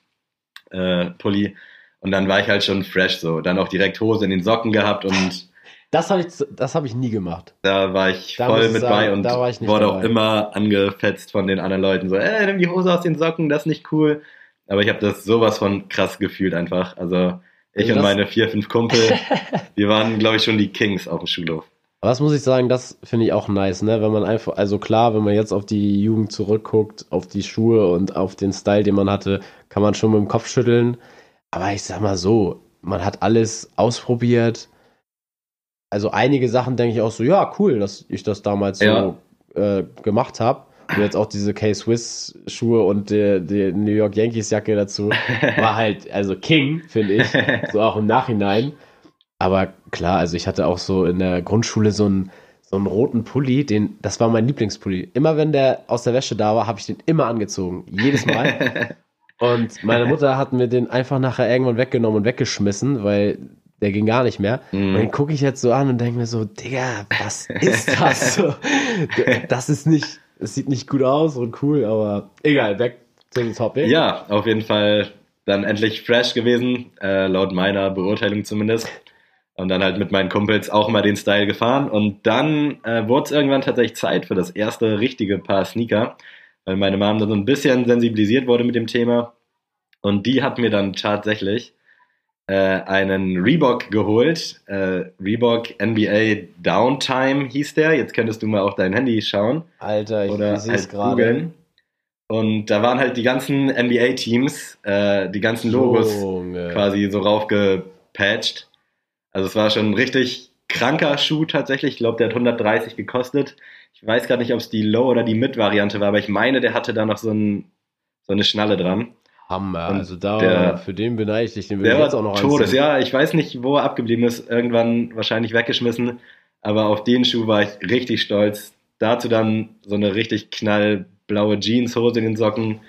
äh, Pulli. Und dann war ich halt schon fresh so. Dann auch direkt Hose in den Socken gehabt und Das habe ich, das hab ich nie gemacht. da war ich Da voll mit sagen, bei und wurde auch dabei. immer angefetzt von den anderen Leuten. So, ey, nimm die Hose aus den Socken, das ist nicht cool. Aber ich habe das sowas von krass gefühlt einfach. Also ich Also und meine vier, fünf Kumpel, wir waren, glaube ich, schon die Kings auf dem Schulhof. Aber das muss ich sagen, das finde ich auch nice, ne? Wenn man einfach, also klar, wenn man jetzt auf die Jugend zurückguckt, auf die Schuhe und auf den Style, den man hatte, kann man schon mit dem Kopf schütteln. Aber ich sag mal so, man hat alles ausprobiert. Also einige Sachen denke ich auch so, ja, cool, dass ich das damals Ja. so äh, gemacht habe. Und jetzt auch diese K-Swiss-Schuhe und die, die New York Yankees-Jacke dazu. War halt, also King, finde ich. So auch im Nachhinein. Aber klar, also ich hatte auch so in der Grundschule so einen, so einen roten Pulli, den, das war mein Lieblingspulli. Immer wenn der aus der Wäsche da war, habe ich den immer angezogen. Jedes Mal. Und meine Mutter hat mir den einfach nachher irgendwann weggenommen und weggeschmissen, weil der ging gar nicht mehr. Und den gucke ich jetzt so an und denke mir so, Digga, was ist das? so, das ist nicht, es sieht nicht gut aus und cool, aber egal, back to the topic. Ja, auf jeden Fall dann endlich fresh gewesen, äh, laut meiner Beurteilung zumindest. Und dann halt mit meinen Kumpels auch mal den Style gefahren. Und dann äh, wurde es irgendwann tatsächlich Zeit für das erste richtige Paar Sneaker, weil meine Mom dann so ein bisschen sensibilisiert wurde mit dem Thema. Und die hat mir dann tatsächlich äh, einen Reebok geholt. Äh, Reebok NBA Downtime hieß der. Jetzt könntest du mal auf dein Handy schauen Alter, ich, oder sehe es halt googeln. Und da waren halt die ganzen NBA-Teams, äh, die ganzen Logos Junge. quasi so raufgepatcht. Also es war schon ein richtig kranker Schuh tatsächlich. Ich glaube, der hat 130 gekostet. Ich weiß gar nicht, ob es die Low- oder die Mid-Variante war, aber ich meine, der hatte da noch so, ein, so eine Schnalle dran. Hammer. Und Also da, der- für den beneide ich dich, den würde Der ich war jetzt auch noch Todes, anziehen. ja. Ich weiß nicht, wo er abgeblieben ist. Irgendwann wahrscheinlich weggeschmissen. Aber auf den Schuh war ich richtig stolz. Dazu dann so eine richtig knallblaue Jeanshose in den Socken.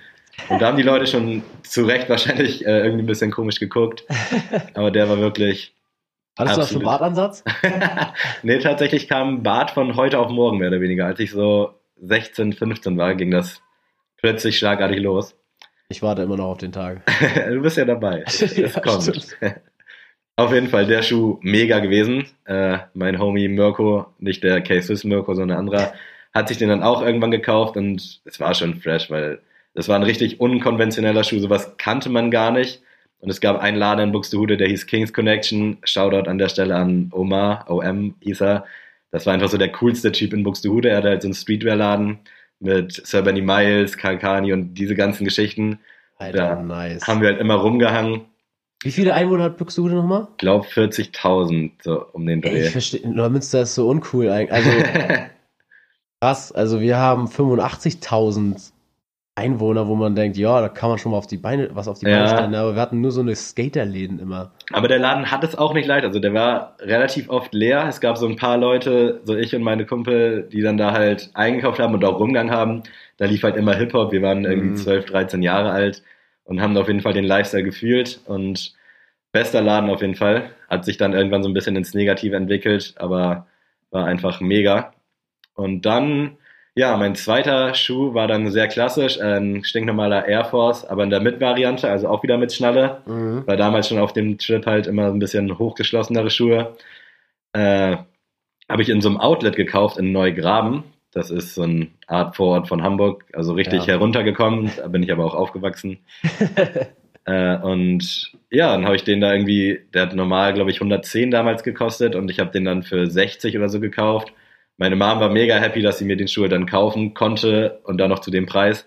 Und da haben die Leute schon zu Recht wahrscheinlich äh, irgendwie ein bisschen komisch geguckt. Aber der war wirklich. Hattest du da schon absolut. Bartansatz? nee, tatsächlich kam Bart von heute auf morgen mehr oder weniger. Als ich so 16, 15 war, ging das plötzlich schlagartig los. Ich warte immer noch auf den Tag. du bist ja dabei. Es Ja, kommt. Auf jeden Fall der Schuh mega gewesen. Äh, mein Homie Mirko, nicht der K-Swiss Mirko, sondern ein anderer, hat sich den dann auch irgendwann gekauft und es war schon fresh, weil das war ein richtig unkonventioneller Schuh. Sowas kannte man gar nicht. Und es gab einen Laden in Buxtehude, der hieß Kings Connection. Shoutout an der Stelle an Omar, OM hieß er. Das war einfach so der coolste Typ in Buxtehude. Er hatte halt so einen Streetwear-Laden mit Sir Benny Miles, Kalkani und diese ganzen Geschichten. Alter, Ja. nice. Haben wir halt immer rumgehangen. Wie viele Einwohner hat Buxtehude nochmal? Ich glaube 40.000 so um den Dreh. ich verstehe, Neumünster ist so uncool eigentlich. Also krass, also wir haben 85.000 Einwohner, wo man denkt, ja, da kann man schon mal auf die Beine, was auf die Beine Ja. stellen, aber wir hatten nur so eine Skaterläden immer. Aber der Laden hat es auch nicht leicht. Also der war relativ oft leer. Es gab so ein paar Leute, so ich und meine Kumpel, die dann da halt eingekauft haben und auch rumgegangen haben. Da lief halt immer Hip-Hop. Wir waren irgendwie Mhm. 12, 13 Jahre alt und haben auf jeden Fall den Lifestyle gefühlt. Und bester Laden auf jeden Fall. Hat sich dann irgendwann so ein bisschen ins Negative entwickelt, aber war einfach mega. Und dann, ja, mein zweiter Schuh war dann sehr klassisch, ein stinknormaler Air Force, aber in der Mid-Variante, also auch wieder mit Schnalle. Mhm. War damals schon auf dem Trip halt immer ein bisschen hochgeschlossenere Schuhe. Äh, Habe ich in so einem Outlet gekauft in Neugraben. Das ist so eine Art Vorort von Hamburg, also richtig Ja. heruntergekommen. Da bin ich aber auch aufgewachsen. äh, und ja, dann habe ich den da irgendwie, der hat normal, glaube ich, 110 damals gekostet und ich habe den dann für 60 oder so gekauft. Meine Mom war mega happy, dass sie mir den Schuh dann kaufen konnte und dann noch zu dem Preis.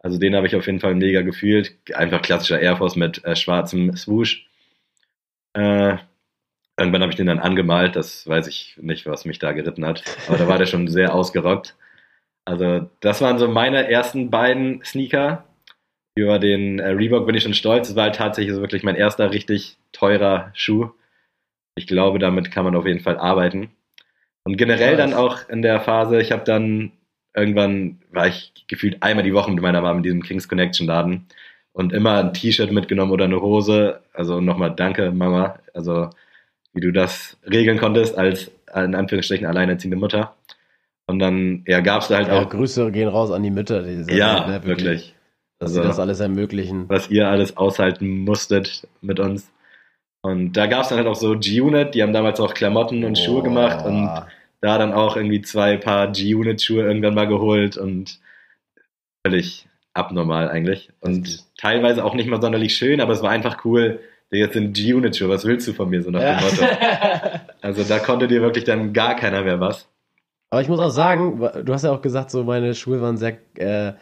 Also den habe ich auf jeden Fall mega gefühlt. Einfach klassischer Air Force mit äh, schwarzem Swoosh. Äh, irgendwann habe ich den dann angemalt, das weiß ich nicht, was mich da geritten hat, aber da war der schon sehr ausgerockt. Also das waren so meine ersten beiden Sneaker. Über den äh, Reebok bin ich schon stolz. Es war halt tatsächlich so wirklich mein erster richtig teurer Schuh. Ich glaube, damit kann man auf jeden Fall arbeiten. Und generell dann auch in der Phase, ich habe dann irgendwann, war ich gefühlt einmal die Woche mit meiner Mama in diesem Kings Connection Laden und immer ein T-Shirt mitgenommen oder eine Hose. Also nochmal danke, Mama. Also wie du das regeln konntest als in Anführungsstrichen alleinerziehende Mutter. Und dann ja, gab es da halt Ja, auch, Grüße gehen raus an die Mütter. Die ja, ne, wirklich, Dass Also- sie das alles ermöglichen. was ihr alles aushalten musstet mit uns. Und da gab es dann halt auch so G-Unit, die haben damals auch Klamotten und Schuhe gemacht und. Da dann auch irgendwie zwei Paar G-Unit-Schuhe irgendwann mal geholt und völlig abnormal eigentlich. Und teilweise auch nicht mal sonderlich schön, aber es war einfach cool. Jetzt sind G-Unit-Schuhe, was willst du von mir, so nach dem Motto. Ja. Also da konnte dir wirklich dann gar keiner mehr was. Aber ich muss auch sagen, du hast ja auch gesagt, so meine Schuhe waren sehr äh,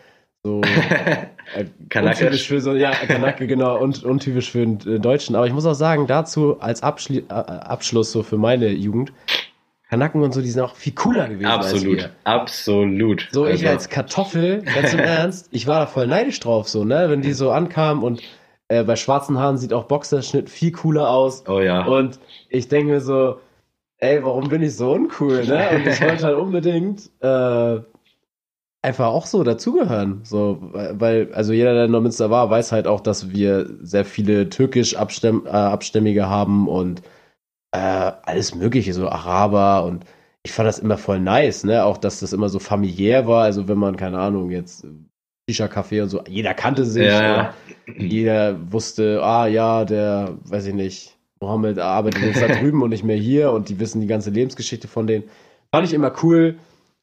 so äh, Kanake. für so, ja, Kanake, genau, und untypisch für den Deutschen. Aber ich muss auch sagen, dazu als Abschli äh, Abschluss so für meine Jugend, Kanaken und so, die sind auch viel cooler gewesen als Absolut, wir. absolut. So, ich Also, als Kartoffel, ganz im Ernst, ich war da voll neidisch drauf, so, ne, wenn die so ankamen und äh, bei schwarzen Haaren sieht auch Boxerschnitt viel cooler aus. Oh ja. Und ich denke mir so, ey, warum bin ich so uncool, ne? Und ich wollte halt unbedingt äh, einfach auch so dazugehören. So, weil, also jeder, der in Neumünster war, weiß halt auch, dass wir sehr viele türkisch Abstämm, äh, Abstämmige haben und äh, alles Mögliche, so Araber und ich fand das immer voll nice, ne? Auch, dass das immer so familiär war. Also, wenn man, keine Ahnung, jetzt Shisha-Café und so, jeder kannte sich. Ja. Jeder wusste, ah ja, der, weiß ich nicht, Mohammed arbeitet jetzt da drüben und nicht mehr hier und die wissen die ganze Lebensgeschichte von denen. Fand ich immer cool,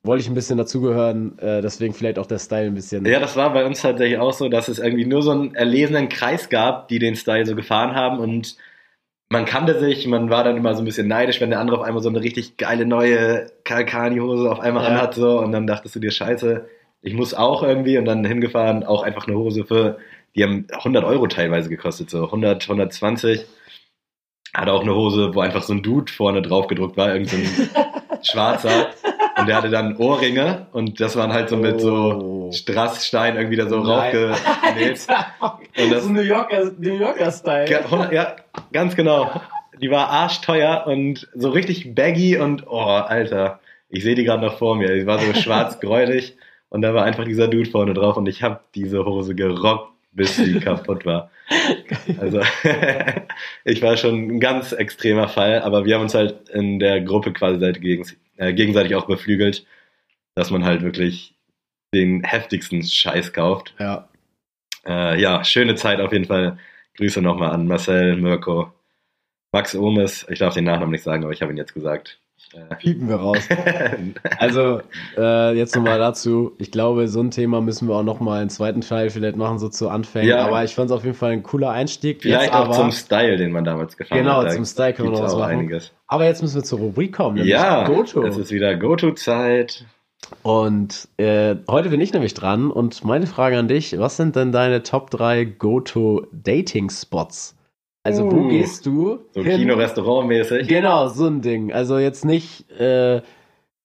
wollte ich ein bisschen dazugehören, äh, deswegen vielleicht auch der Style ein bisschen. Ja, das war bei uns tatsächlich auch so, dass es irgendwie nur so einen erlesenen Kreis gab, die den Style so gefahren haben und man kannte sich, man war dann immer so ein bisschen neidisch, wenn der andere auf einmal so eine richtig geile neue Kalkani-Hose auf einmal Ja. anhat so und dann dachtest du dir, scheiße, ich muss auch irgendwie und dann hingefahren, auch einfach eine Hose für, die haben 100 Euro teilweise gekostet, so 100, 120. Hatte auch eine Hose, wo einfach so ein Dude vorne drauf gedruckt war, irgend so ein schwarzer. Und der hatte dann Ohrringe und das waren halt so mit so Oh. Strassstein irgendwie da so raufgenäht. Und das- so New Yorker, New Yorker Style. Ja, ganz genau. Die war arschteuer und so richtig baggy und oh, Alter. Ich sehe die gerade noch vor mir. Die war so schwarz gräulich und da war einfach dieser Dude vorne drauf und ich habe diese Hose gerockt, bis sie kaputt war. Also ich war schon ein ganz extremer Fall, aber wir haben uns halt in der Gruppe quasi seit- gegens- äh, gegenseitig auch beflügelt, dass man halt wirklich den heftigsten Scheiß kauft. Ja. Äh, ja, schöne Zeit auf jeden Fall. Grüße nochmal an Marcel, Mirko, Max Omes. Ich darf den Nachnamen nicht sagen, aber ich habe ihn jetzt gesagt. Piepen wir raus. Äh, Also, äh, jetzt nochmal dazu. Ich glaube, so ein Thema müssen wir auch nochmal einen zweiten Teil vielleicht machen, so zu Anfängen. Ja. Aber ich fand es auf jeden Fall ein cooler Einstieg. Vielleicht jetzt auch aber, zum Style, den man damals gefahren Genau, hat. Da zum Style können wir noch was machen. einiges. Aber jetzt müssen wir zur Rubrik kommen. Ja, Goto. es ist wieder Go-To-Zeit. Und äh, heute bin ich nämlich dran und meine Frage an dich, was sind denn deine Top 3 Go-To-Dating-Spots? Also wo Uh, gehst du So hin? Kino-Restaurant-mäßig. Genau, so ein Ding. Also jetzt nicht, äh,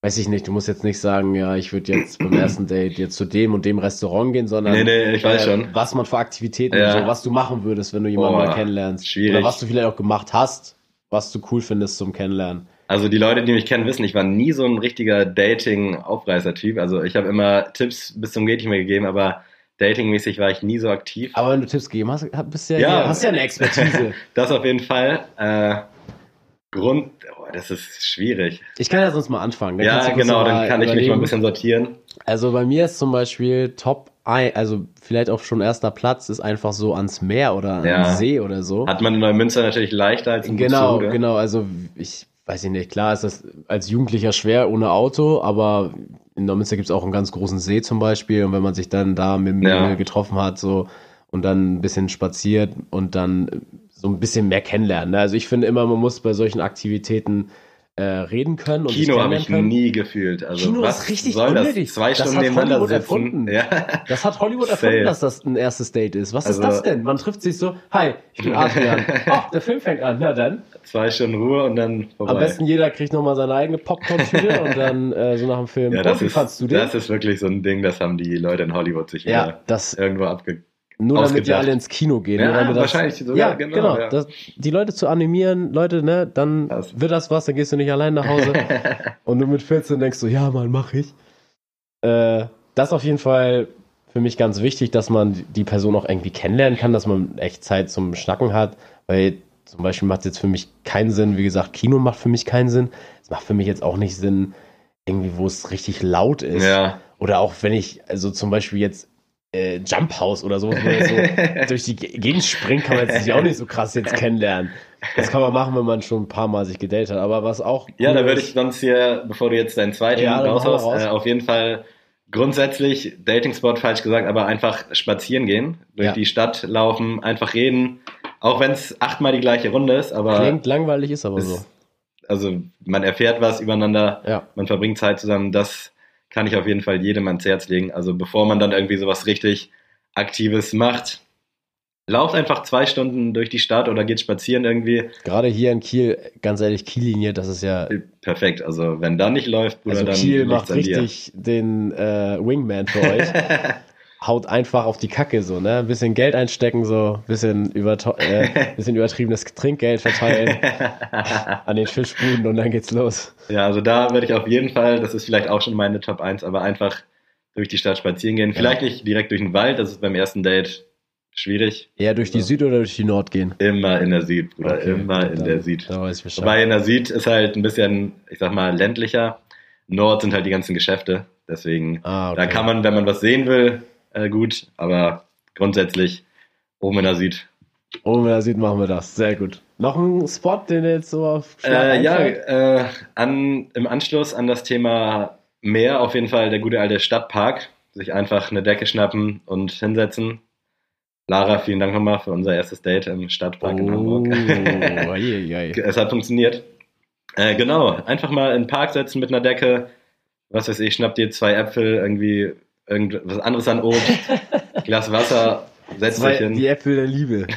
weiß ich nicht, du musst jetzt nicht sagen, ja, ich würde jetzt beim ersten Date jetzt zu dem und dem Restaurant gehen, sondern Nee, nee, ich weiß äh, schon. was man für Aktivitäten, Ja. so, was du machen würdest, wenn du jemanden Boah, mal kennenlernst. schwierig. Oder was du vielleicht auch gemacht hast, was du cool findest zum Kennenlernen. Also die Leute, die mich kennen, wissen, ich war nie so ein richtiger Dating-Aufreißer-Typ. Also ich habe immer Tipps bis zum Geht nicht mehr gegeben, aber datingmäßig war ich nie so aktiv. Aber wenn du Tipps gegeben hast, bist du ja, Ja. hast ja eine Expertise. Das auf jeden Fall. Äh, Grund, oh, das ist schwierig. ich kann ja sonst mal anfangen. dann ja, genau, dann kann ich mich mal ein bisschen sortieren. Also bei mir ist zum Beispiel Top 1, also vielleicht auch schon erster Platz, ist einfach so ans Meer oder an Ja. den See oder so. Hat man in Neumünster natürlich leichter als in Genau, Buxtehude. genau. Also ich weiß ich nicht, klar ist das als Jugendlicher schwer ohne Auto, aber in Neumünster gibt es auch einen ganz großen See zum Beispiel und wenn man sich dann da mit dem Ja. Getroffen hat so und dann ein bisschen spaziert und dann so ein bisschen mehr kennenlernen. Ne? Also ich finde immer, man muss bei solchen Aktivitäten äh, reden können und Kino habe ich können. nie gefühlt. Also Kino was ist richtig soll unnötig. das? Zwei Das Stunden hat Hollywood sitzen. erfunden. Ja. Das hat Hollywood erfunden, dass das ein erstes Date ist. Was Also- ist das denn? Man trifft sich so, hi, ich bin Adrian. Oh, der Film fängt an. Na dann. Zwei Stunden Ruhe und dann vorbei. Am besten jeder kriegt nochmal seine eigene Popcorn-Tüte und dann äh, so nach dem Film. ja, das ist, du den? das ist wirklich so ein Ding, das haben die Leute in Hollywood sich ja, das irgendwo abge... nur damit die ausgedacht. alle ins Kino gehen. Ja, das, wahrscheinlich sogar, ja, genau, genau. ja. Das, die Leute zu animieren, Leute, ne, dann Das- wird das was, dann gehst du nicht allein nach Hause. und du mit 14 denkst du, ja, Mann, mach ich. Äh, das ist auf jeden Fall für mich ganz wichtig, dass man die Person auch irgendwie kennenlernen kann, dass man echt Zeit zum Schnacken hat, weil zum Beispiel macht es jetzt für mich keinen Sinn, wie gesagt, Kino macht für mich keinen Sinn. Es macht für mich jetzt auch nicht Sinn, irgendwie, wo es richtig laut ist. ja. Oder auch wenn ich, also zum Beispiel jetzt äh, Jump House oder so, wo man so durch die Ge- Gegend springt, kann man jetzt sich auch nicht so krass jetzt kennenlernen. Das kann man machen, wenn man schon ein paar Mal sich gedatet hat. Aber was auch. Ja, da würde ich sonst hier, bevor du jetzt deinen zweiten Ja, raushaust, hau raus. äh, auf jeden Fall grundsätzlich Dating-Spot falsch gesagt, aber einfach spazieren gehen, durch Ja. die Stadt laufen, einfach reden, auch wenn es achtmal die gleiche Runde ist, aber Klingt langweilig, ist aber ist, so. also man erfährt was übereinander, Ja. man verbringt Zeit zusammen, das kann ich auf jeden Fall jedem ans Herz legen. Also bevor man dann irgendwie sowas richtig Aktives macht, lauft einfach zwei Stunden durch die Stadt oder geht spazieren irgendwie. Gerade hier in Kiel, ganz ehrlich, Kiellinie, das ist ja. Perfekt. Also wenn da nicht läuft, Bruder, Also dann Kiel macht richtig den äh, Wingman für euch. Haut einfach auf die Kacke so, ne? Ein bisschen Geld einstecken, so, bisschen, überto- äh, bisschen übertriebenes Trinkgeld verteilen an den Fischbuden und dann geht's los. Ja, also da würde ich auf jeden Fall, das ist vielleicht auch schon meine Top 1, aber einfach durch die Stadt spazieren gehen. Vielleicht nicht direkt durch den Wald, das ist beim ersten Date schwierig. Eher durch die Ja. Süd oder durch die Nord gehen? Immer in der Süd, Bruder, Okay, immer in dann- der Süd. Wobei in der Süd ist halt ein bisschen, ich sag mal, ländlicher. Nord sind halt die ganzen Geschäfte, deswegen ah, okay. da kann man, wenn man was sehen will, äh, gut, aber grundsätzlich oben in der Süd. Oben in der Süd machen wir das. Sehr gut. Noch ein Spot, den du jetzt so auf Äh, ja, äh, an, im Anschluss an das Thema Meer auf jeden Fall der gute alte Stadtpark. Sich einfach eine Decke schnappen und hinsetzen. Lara, vielen Dank nochmal für unser erstes Date im Stadtpark in Oh, Hamburg. ei, ei. es hat funktioniert. Äh, genau, einfach mal in den Park setzen mit einer Decke. Was weiß ich, schnapp dir zwei Äpfel, irgendwie irgendwas anderes an Obst, Glas Wasser, setz dich Zwei, hin. die Äpfel der Liebe.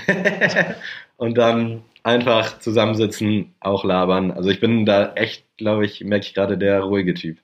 und dann einfach zusammensitzen, auch labern. Also ich bin da echt, glaube ich, merke ich gerade der ruhige Typ.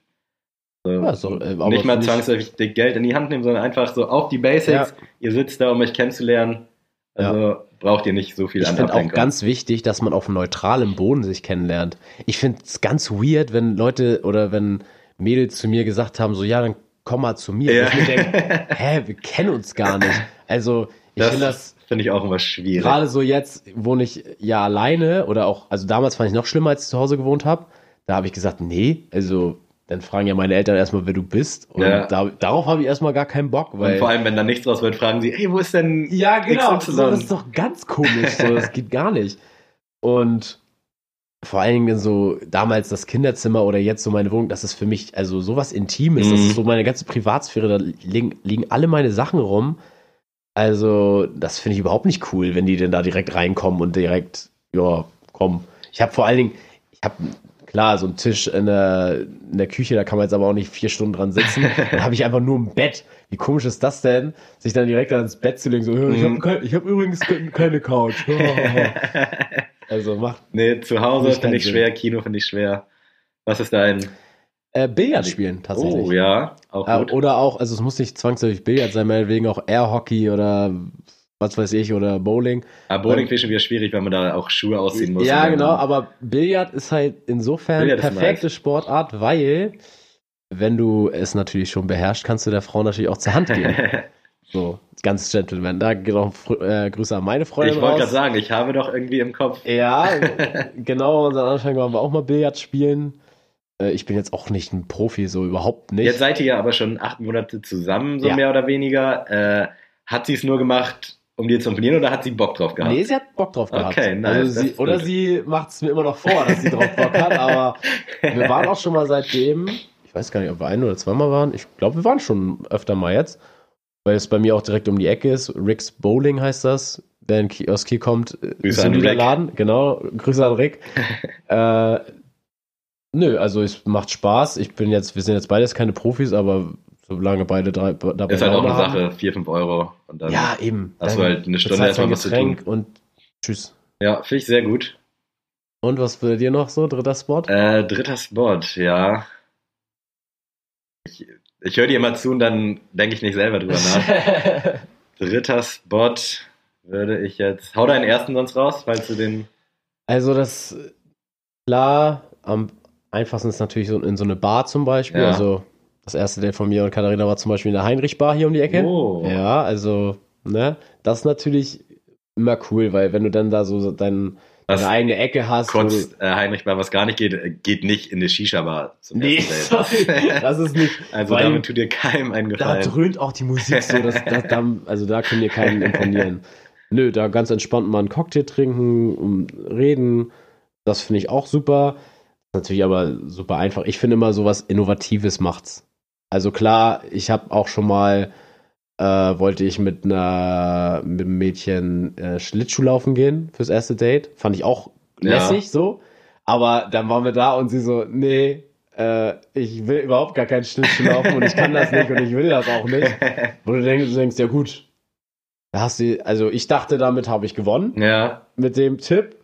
So, Ja, so, äh, aber nicht mal zwangsläufig dick Geld in die Hand nehmen, sondern einfach so auf die Basics. Ihr sitzt da, um euch kennenzulernen. Also braucht ihr nicht so viel Ich finde auch ganz wichtig, dass man auf neutralem Boden sich kennenlernt. Ich finde es ganz weird, wenn Leute oder wenn Mädels zu mir gesagt haben, so ja, dann komm mal zu mir. Ja. Und ich mir denke, hä, wir kennen uns gar nicht. Also ich finde das finde ich auch immer schwierig. gerade so jetzt wohne ich ja alleine oder auch, also damals fand ich noch schlimmer, als ich zu Hause gewohnt habe. Da habe ich gesagt, nee, also dann fragen ja meine Eltern erstmal, wer du bist. Und Ja. da, darauf habe ich erstmal gar keinen Bock, weil. und vor allem, wenn da nichts draus wird, fragen sie, ey, wo ist denn Ja, genau. XY? Das ist doch ganz komisch. So, das geht gar nicht. Und vor allen Dingen so damals das Kinderzimmer oder jetzt so meine Wohnung, das ist für mich also sowas Intimes. Das Mhm. ist so meine ganze Privatsphäre. Da liegen, liegen alle meine Sachen rum. Also, das finde ich überhaupt nicht cool, wenn die denn da direkt reinkommen und direkt, ja, komm. Ich habe vor allen Dingen, ich habe klar so einen Tisch in der, in der Küche, da kann man jetzt aber auch nicht vier Stunden dran sitzen. Dann habe ich einfach nur ein Bett. Wie komisch ist das denn, sich dann direkt ans Bett zu legen, so, "Ja, ich habe Mhm. kein, ich hab übrigens ke- keine Couch. also macht nee, zu Hause finde ich Sinn. schwer, Kino finde ich schwer. Was ist dein? äh, Billard spielen tatsächlich. Oh ja, auch Äh, gut. oder auch, also es muss nicht zwangsläufig Billard sein, meinetwegen auch Airhockey oder was weiß ich oder Bowling. Aber Bowling finde ich schon wieder schwierig, weil man da auch Schuhe ausziehen muss. Ja, genau, aber Billard ist halt insofern Billard perfekte. Sportart, weil wenn du es natürlich schon beherrschst, kannst du der Frau natürlich auch zur Hand geben. so, ganz Gentleman. Da Fr- äh, Grüße an meine Freundin ich wollte gerade sagen, ich habe doch irgendwie im Kopf. Ja, genau, unseren Anfang waren wir auch mal Billard spielen. Äh, Ich bin jetzt auch nicht ein Profi, so überhaupt nicht. Jetzt seid ihr ja aber schon acht Monate zusammen, so Ja. mehr oder weniger. Äh, hat sie es nur gemacht, um dir zu imponieren oder hat sie Bock drauf gehabt? Nee, sie hat Bock drauf gehabt. Okay, nice, also sie, oder sie macht es mir immer noch vor, dass sie drauf Bock hat, aber wir waren auch schon mal seitdem, ich weiß gar nicht, ob wir ein oder zweimal waren. Ich glaube, wir waren schon öfter mal jetzt, weil es bei mir auch direkt um die Ecke ist. Rick's Bowling heißt das. Wer in aus Kiel kommt, äh, Grüße ist ein guter Rick. Laden. Genau, Grüße an Rick. äh, Nö, also es macht Spaß. Ich bin jetzt, wir sind jetzt beides keine Profis, aber solange beide drei dabei Ist halt auch eine haben- Sache, 4, 5 Euro. Und dann, Ja, eben. hast du halt eine Stunde erstmal was zu tun. und tschüss. Ja, finde ich sehr gut. Und was bei dir noch so? Dritter Spot? Äh, dritter Spot, ja. Ich, ich höre dir immer zu und dann denke ich nicht selber drüber nach. Dritter Spot würde ich jetzt. Hau deinen ersten sonst raus, falls du den. Also das, klar, am einfachsten ist natürlich so in so eine Bar zum Beispiel. Ja. Also das erste Date von mir und Katharina war zum Beispiel in der Heinrich-Bar hier um die Ecke. Oh. Ja, also, ne, das ist natürlich immer cool, weil wenn du dann da so dein, deine eigene Ecke hast. kurz, äh, Heinrich, bei was gar nicht geht, äh, geht nicht in eine Shisha-Bar zum nee, sorry, das ist nicht. Also damit tut dir keinem einen da Gefallen. dröhnt auch die Musik so, dass, dass da, also da können dir keinen imponieren. Nö, da ganz entspannt mal einen Cocktail trinken und reden, das finde ich auch super. Natürlich aber super einfach. Ich finde immer sowas Innovatives macht's. Also klar, ich habe auch schon mal, äh, wollte ich mit einer mit einem Mädchen äh, Schlittschuh laufen gehen fürs erste Date. Fand ich auch Ja. lässig so. Aber dann waren wir da und sie so, nee, äh, ich will überhaupt gar keinen Schlittschuh laufen und ich kann das nicht und ich will das auch nicht. Wo du denkst, du denkst ja gut, da hast du, also ich dachte, damit habe ich gewonnen ja, mit dem Tipp.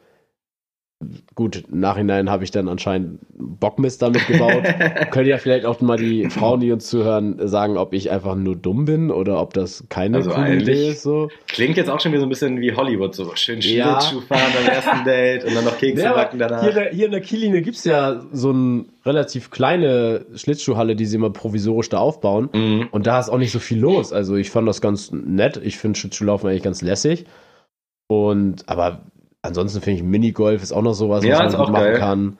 Gut, im Nachhinein habe ich dann anscheinend Bockmist damit gebaut. Können ja vielleicht auch mal die Frauen, die uns zuhören, sagen, ob ich einfach nur dumm bin oder ob das keine Also coole Idee ist. So. klingt jetzt auch schon wieder so ein bisschen wie Hollywood, so schön Ja. Schlittschuh fahren beim ersten Date und dann noch Kekse Ja, backen danach. hier, in der- hier in der Kiellinie gibt es ja so eine relativ kleine Schlittschuhhalle, die sie immer provisorisch da aufbauen. Mhm. Und da ist auch nicht so viel los. Also ich fand das ganz nett. Ich finde Schlittschuhlaufen eigentlich ganz lässig. Und aber ansonsten finde ich Minigolf ist auch noch sowas, Ja, was man gut machen geil. kann.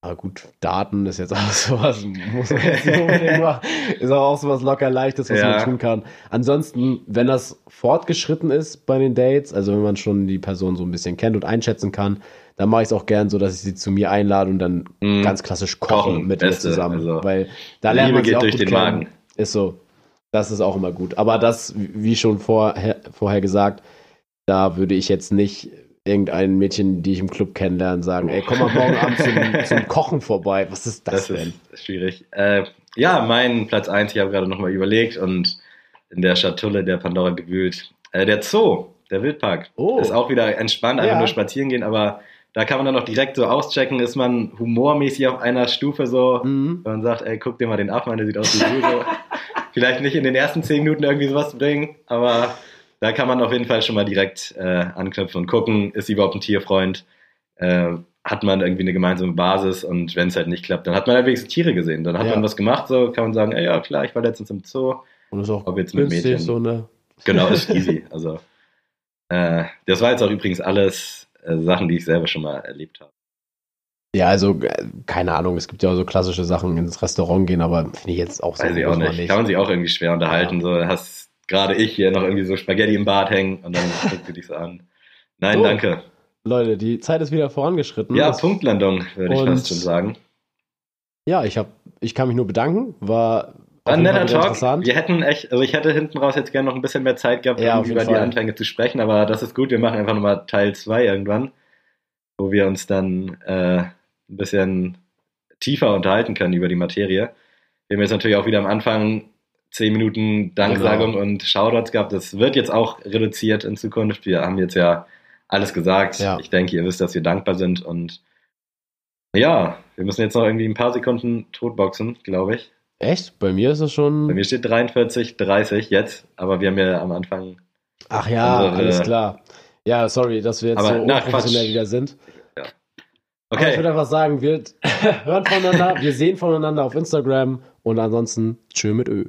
Aber gut, Daten ist jetzt auch sowas, muss man jetzt nicht machen. Ist auch, auch sowas locker leichtes, was Ja. man tun kann. Ansonsten, wenn das fortgeschritten ist bei den Dates, also wenn man schon die Person so ein bisschen kennt und einschätzen kann, dann mache ich es auch gern so, dass ich sie zu mir einlade und dann Mhm. ganz klassisch koche Kochen, mit ihr Beste, zusammen. also weil da lernt man sie geht auch durch gut den kennen. Magen. Ist so. Das ist auch immer gut. Aber das, wie schon vorher, vorher gesagt, da würde ich jetzt nicht irgendein Mädchen, die ich im Club kennenlerne, sagen, ey, komm mal morgen Abend zum, zum Kochen vorbei. Was ist das, Das denn? ist schwierig. Äh, ja, mein Platz 1, ich habe gerade nochmal überlegt und in der Schatulle der Pandora gewühlt. Äh, der Zoo, der Wildpark, Oh. ist auch wieder entspannt, einfach Ja. nur spazieren gehen, aber da kann man dann auch direkt so auschecken, ist man humormäßig auf einer Stufe so, Mhm. wenn man sagt, ey, guck dir mal den Affen an, der sieht aus wie du. So. Vielleicht nicht in den ersten zehn Minuten irgendwie sowas bringen, aber da kann man auf jeden Fall schon mal direkt äh, anknüpfen und gucken, ist sie überhaupt ein Tierfreund? Äh, hat man irgendwie eine gemeinsame Basis und wenn es halt nicht klappt, dann hat man halt wenigstens Tiere gesehen. Dann hat Ja. man was gemacht, so kann man sagen, ey, ja klar, ich war letztens im Zoo. Und ist auch Ob jetzt mit Mädchen. so, ne? Genau, ist easy. Also äh, das war jetzt auch übrigens alles äh, Sachen, die ich selber schon mal erlebt habe. Ja, also, äh, keine Ahnung, es gibt ja auch so klassische Sachen, ins Restaurant gehen, aber finde ich jetzt auch so. Weiß ich auch man nicht. Kann man sich auch irgendwie schwer unterhalten. So hast gerade ich hier noch irgendwie so Spaghetti im Bad hängen und dann guckst du dich so an. Nein, So. danke. Leute, die Zeit ist wieder vorangeschritten. Ja, Das- Punktlandung, würde ich fast schon sagen. Ja, ich, hab, ich kann mich nur bedanken. War, ein netter Talk. Wir hätten echt, also ich hätte hinten raus jetzt gerne noch ein bisschen mehr Zeit gehabt, Ja, um über die. Anfänge zu sprechen, aber das ist gut. Wir machen einfach nochmal Teil 2 irgendwann, wo wir uns dann äh, ein bisschen tiefer unterhalten können über die Materie. Wir haben jetzt natürlich auch wieder am Anfang 10 Minuten Danksagung Genau. und Shoutouts gehabt. Das wird jetzt auch reduziert in Zukunft. Wir haben jetzt ja alles gesagt. Ja. Ich denke, ihr wisst, dass wir dankbar sind und ja, wir müssen jetzt noch irgendwie ein paar Sekunden totboxen, glaube ich. Echt? Bei mir ist es schon. Bei mir steht 43, 30 jetzt, aber wir haben ja am Anfang. Ach ja, Unsere- alles klar. Ja, sorry, dass wir jetzt Aber, so na, unprofessionell Quatsch. wieder sind. Aber ich Okay, würde einfach sagen, wir hören voneinander, wir sehen voneinander auf Instagram und ansonsten tschö mit Ö.